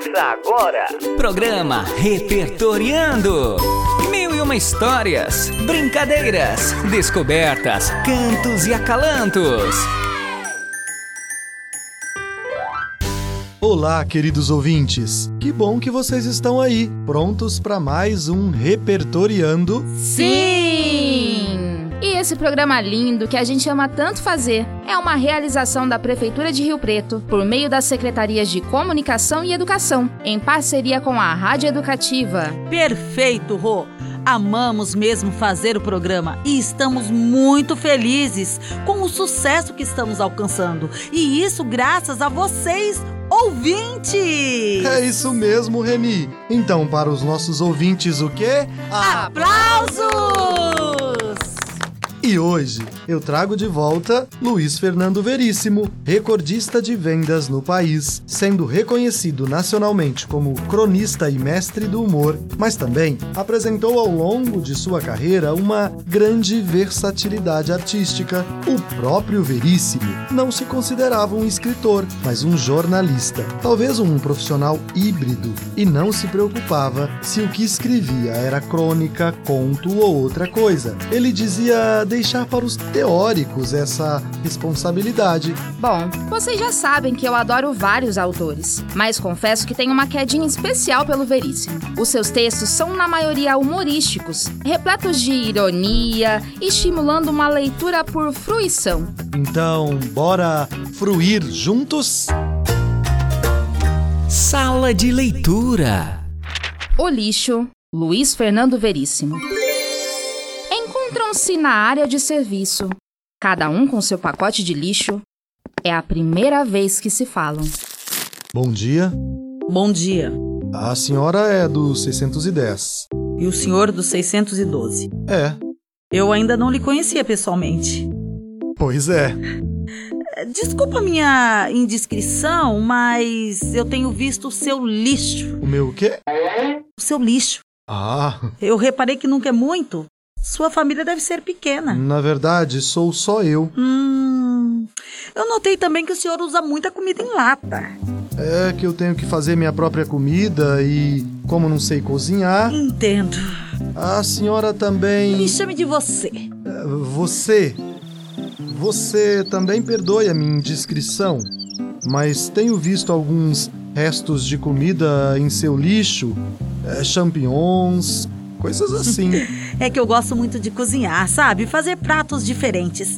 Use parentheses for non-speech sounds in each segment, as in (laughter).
Ouça agora. Programa Repertoriando. Mil e uma histórias, brincadeiras, descobertas, cantos e acalantos. Olá, queridos ouvintes. Que bom que vocês estão aí, prontos para mais um Repertoriando. Sim! Esse programa lindo que a gente ama tanto fazer é uma realização da Prefeitura de Rio Preto por meio das Secretarias de Comunicação e Educação, em parceria com a Rádio Educativa. Perfeito, Rô! Amamos mesmo fazer o programa e estamos muito felizes com o sucesso que estamos alcançando. E isso graças a vocês, ouvintes! É isso mesmo, Reni. Então, para os nossos ouvintes, o quê? Aplausos! E hoje eu trago de volta Luiz Fernando Veríssimo, recordista de vendas no país, sendo reconhecido nacionalmente como cronista e mestre do humor, mas também apresentou ao longo de sua carreira uma grande versatilidade artística. O próprio Veríssimo não se considerava um escritor, mas um jornalista, talvez um profissional híbrido, e não se preocupava se o que escrevia era crônica, conto ou outra coisa. Ele dizia deixar para os teóricos essa responsabilidade. Bom, vocês já sabem que eu adoro vários autores, mas confesso que tenho uma quedinha especial pelo Veríssimo. Os seus textos são, na maioria, humorísticos, repletos de ironia, estimulando uma leitura por fruição. Então, bora fruir juntos? Sala de leitura. O lixo, Luiz Fernando Veríssimo. Encontram-se na área de serviço, cada um com seu pacote de lixo. É a primeira vez que se falam. Bom dia. Bom dia. A senhora é do 610. E o senhor do 612? É, Eu ainda não lhe conhecia pessoalmente. pois é. Desculpa a minha indiscrição, mas eu tenho visto o seu lixo. O meu o quê? O seu lixo. Ah, Eu reparei que nunca é muito. Sua família deve ser pequena. na verdade, sou só eu. Hum. Eu notei também que o senhor usa muita comida em lata. É que eu tenho que fazer minha própria comida e, como não sei cozinhar, Entendo. a senhora também. Me chame de você. Você. Você também perdoe a minha indiscrição, mas tenho visto alguns restos de comida em seu lixo, é, champignons, coisas assim. É que eu gosto muito de cozinhar, sabe? Fazer pratos diferentes.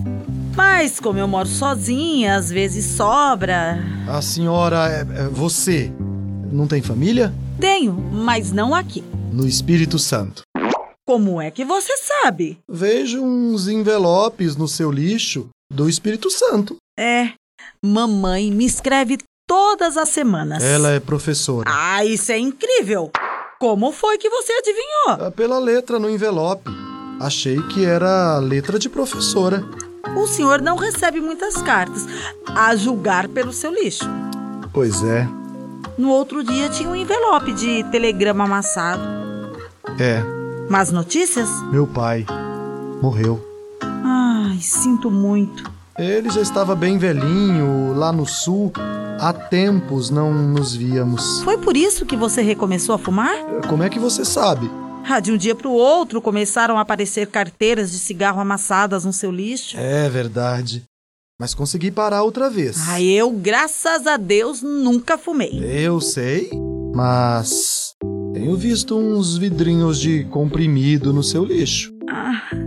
Mas como eu moro sozinha, às vezes sobra. A senhora é, é você. Não tem família? Tenho, mas não aqui. No Espírito Santo. Como é que você sabe? Vejo uns envelopes no seu lixo do Espírito Santo. É, mamãe me escreve todas as semanas. Ela é professora. Ah, isso é incrível! Como foi que você adivinhou? Ah, Pela letra no envelope. Achei que era letra de professora. O senhor não recebe muitas cartas, a julgar pelo seu lixo. Pois é. No outro dia tinha um envelope de telegrama amassado. É, Mas notícias? meu pai morreu. Ai, sinto muito. Ele já estava bem velhinho, lá no sul. Há tempos não nos víamos. Foi por isso que você recomeçou a fumar? Como é que você sabe? Ah, de um dia para o outro começaram a aparecer carteiras de cigarro amassadas no seu lixo. É verdade. Mas consegui parar outra vez. Ah, eu, graças a Deus, nunca fumei. Eu sei, mas tenho visto uns vidrinhos de comprimido no seu lixo. É,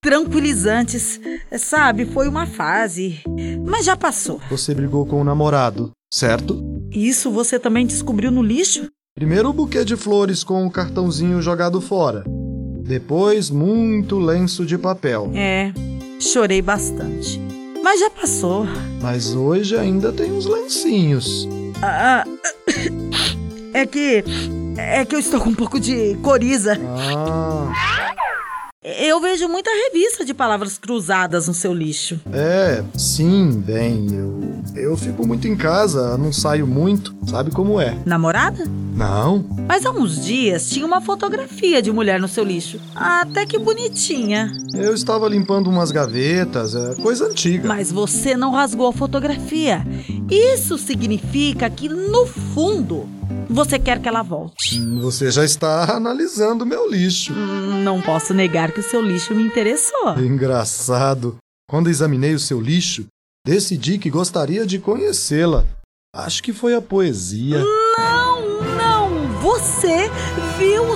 tranquilizantes. Sabe, foi uma fase. Mas já passou. Você brigou com o namorado, certo? Isso você também descobriu no lixo? Primeiro o buquê de flores com o cartãozinho jogado fora. Depois, muito lenço de papel. É, chorei bastante. Mas já passou. Mas hoje ainda tem uns lencinhos. Ah, (coughs) é que. É que eu estou com um pouco de coriza. Ah, Eu vejo muita revista de palavras cruzadas no seu lixo. é, sim, bem, eu. Eu fico muito em casa, não saio muito, sabe como é? Namorada? Não, Mas há uns dias tinha uma fotografia de mulher no seu lixo. Até que bonitinha. eu estava limpando umas gavetas, é coisa antiga. Mas você não rasgou a fotografia. Isso significa que, no fundo, você quer que ela volte. Você já está analisando meu lixo. Hum, Não posso negar que o seu lixo me interessou. Engraçado. Quando examinei o seu lixo, decidi que gostaria de conhecê-la. Acho que foi a poesia. Não, não! Você viu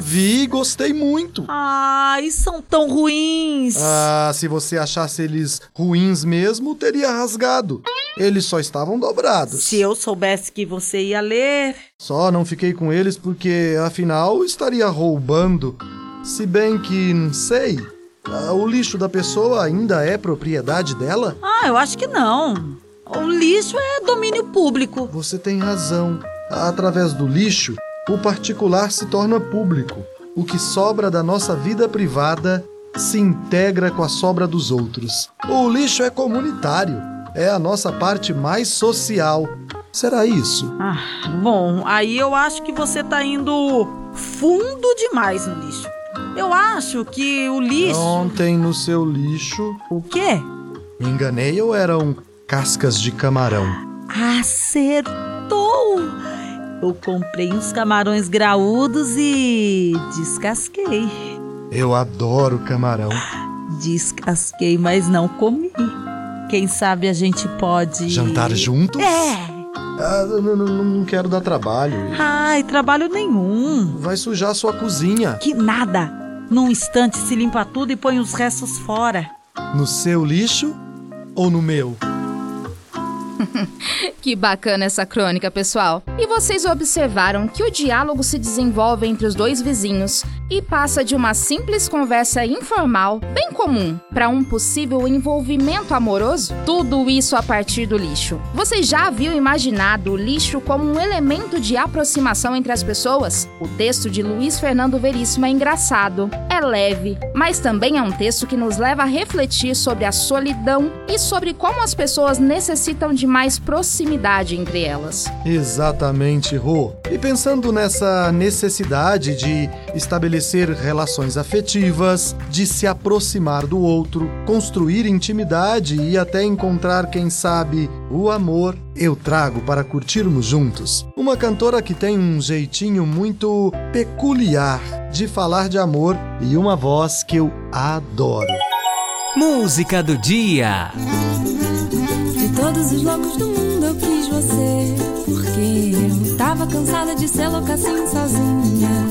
Vi e gostei muito. Ai, são tão ruins! Ah, se você achasse eles ruins mesmo, teria rasgado. Eles só estavam dobrados. Se eu soubesse que você ia ler. Só não fiquei com eles porque, afinal, estaria roubando. Se bem que, não sei. ah, o lixo da pessoa ainda é propriedade dela? Ah, eu acho que não. O lixo é domínio público. Você tem razão. Através do lixo, o particular se torna público. O que sobra da nossa vida privada se integra com a sobra dos outros. O lixo é comunitário. É a nossa parte mais social. Será isso? Ah, bom, aí eu acho que você tá indo fundo demais no lixo. Eu acho que o lixo. Ontem no seu lixo, O quê? me enganei ou eram cascas de camarão? Acertou! Eu comprei uns camarões graúdos e descasquei. Eu adoro camarão. Descasquei, mas não comi. Quem sabe a gente pode. Jantar juntos? É! Ah, não, não- não quero dar trabalho. Ai, trabalho nenhum. Vai sujar a sua cozinha. Que nada. Num instante se limpa tudo e põe os restos fora. No seu lixo ou no meu? (laughs) Que bacana essa crônica, pessoal. E vocês observaram que o diálogo se desenvolve entre os dois vizinhos e passa de uma simples conversa informal, bem comum, para um possível envolvimento amoroso? Tudo isso a partir do lixo. Você já viu imaginado o lixo como um elemento de aproximação entre as pessoas? O texto de Luiz Fernando Veríssimo é engraçado, é leve, mas também é um texto que nos leva a refletir sobre a solidão e sobre como as pessoas necessitam de mais proximidade entre elas. Exatamente, Rô. E pensando nessa necessidade de estabelecer relações afetivas, de se aproximar do outro, construir intimidade e até encontrar, quem sabe, o amor, eu trago para curtirmos juntos uma cantora que tem um jeitinho muito peculiar de falar de amor e uma voz que eu adoro. Música do dia. De todos os loucos do mundo eu quis você. Porque eu tava cansada de ser louca assim sozinha.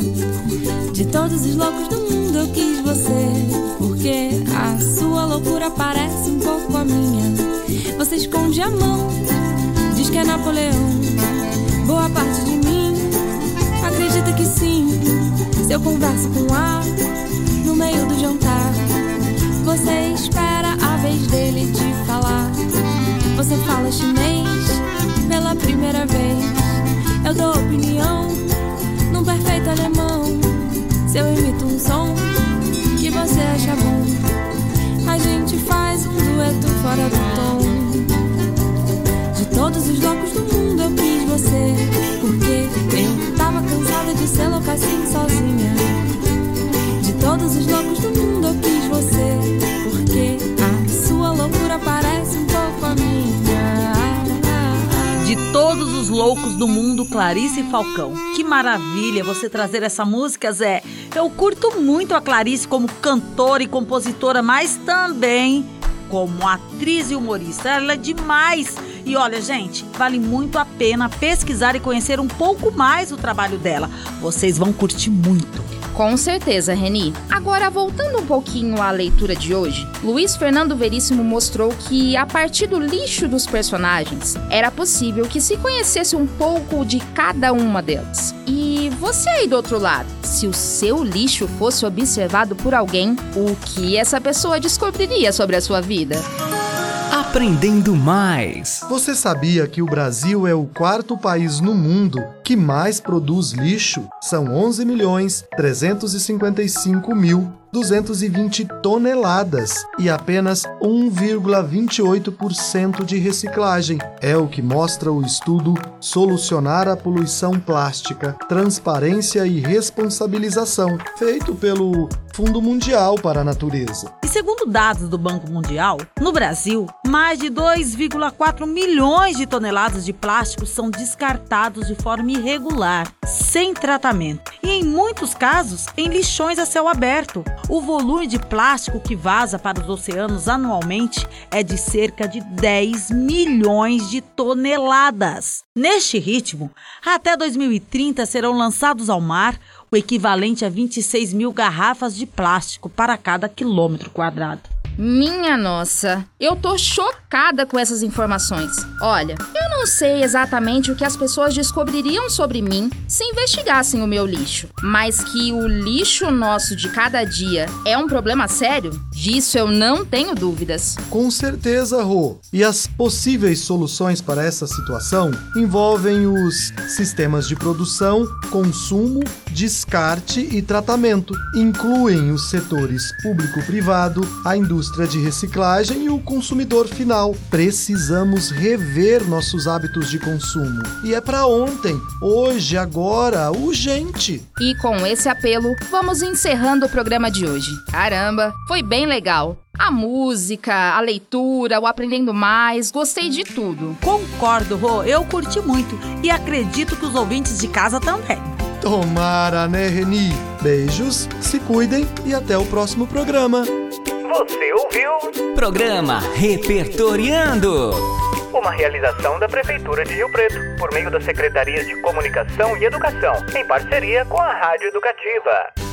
De todos os loucos do mundo eu quis você. Porque a sua loucura parece um pouco a minha. Você esconde a mão, diz que é Napoleão. Boa parte de mim acredita que sim. Se eu converso com A no meio do jantar. Você espera Eu dou opinião num perfeito alemão. Se eu imito um som que você acha bom, a gente faz um dueto fora do tom. De todos os loucos do mundo eu quis você. Porque eu tava cansada de ser louca assim sozinha. De todos os loucos loucos do mundo, Clarice Falcão. Que maravilha você trazer essa música, Zé. Eu curto muito a Clarice como cantora e compositora, mas também como atriz e humorista. Ela é demais. E olha, gente, vale muito a pena pesquisar e conhecer um pouco mais o trabalho dela. Vocês vão curtir muito. Com certeza, Reni. Agora, voltando um pouquinho à leitura de hoje, Luiz Fernando Veríssimo mostrou que, a partir do lixo dos personagens, era possível que se conhecesse um pouco de cada uma delas. E você aí do outro lado, se o seu lixo fosse observado por alguém, o que essa pessoa descobriria sobre a sua vida? Aprendendo mais. Você sabia que o Brasil é o quarto país no mundo que mais produz lixo? São 11 milhões 355 mil 220 toneladas e apenas 1,28% de reciclagem. É o que mostra o estudo Solucionar a Poluição Plástica, Transparência e Responsabilização, feito pelo Fundo Mundial para a Natureza. E segundo dados do Banco Mundial, no Brasil, mais de 2,4 milhões de toneladas de plástico são descartados de forma irregular, sem tratamento, e em muitos casos em lixões a céu aberto. O volume de plástico que vaza para os oceanos anualmente é de cerca de 10 milhões de toneladas. Neste ritmo, até 2030 serão lançados ao mar o equivalente a 26 mil garrafas de plástico para cada quilômetro quadrado. Minha nossa, eu tô chocada com essas informações. Olha, eu não sei exatamente o que as pessoas descobririam sobre mim se investigassem o meu lixo, mas que o lixo nosso de cada dia é um problema sério, disso eu não tenho dúvidas. Com certeza, Rô. E as possíveis soluções para essa situação envolvem os sistemas de produção, consumo, descarte e tratamento. Incluem os setores público-privado, a indústria indústria de reciclagem e o consumidor final. Precisamos rever nossos hábitos de consumo. E é para ontem, hoje, agora, urgente. E com esse apelo, vamos encerrando o programa de hoje. Caramba, foi bem legal. A música, a leitura, o aprendendo mais, gostei de tudo. Concordo, Rô, eu curti muito e acredito que os ouvintes de casa também. Tomara, né, Reni? Beijos, se cuidem e até o próximo programa. Você ouviu? Programa Repertoriando. Uma realização da Prefeitura de Rio Preto, por meio da Secretaria de Comunicação e Educação, em parceria com a Rádio Educativa.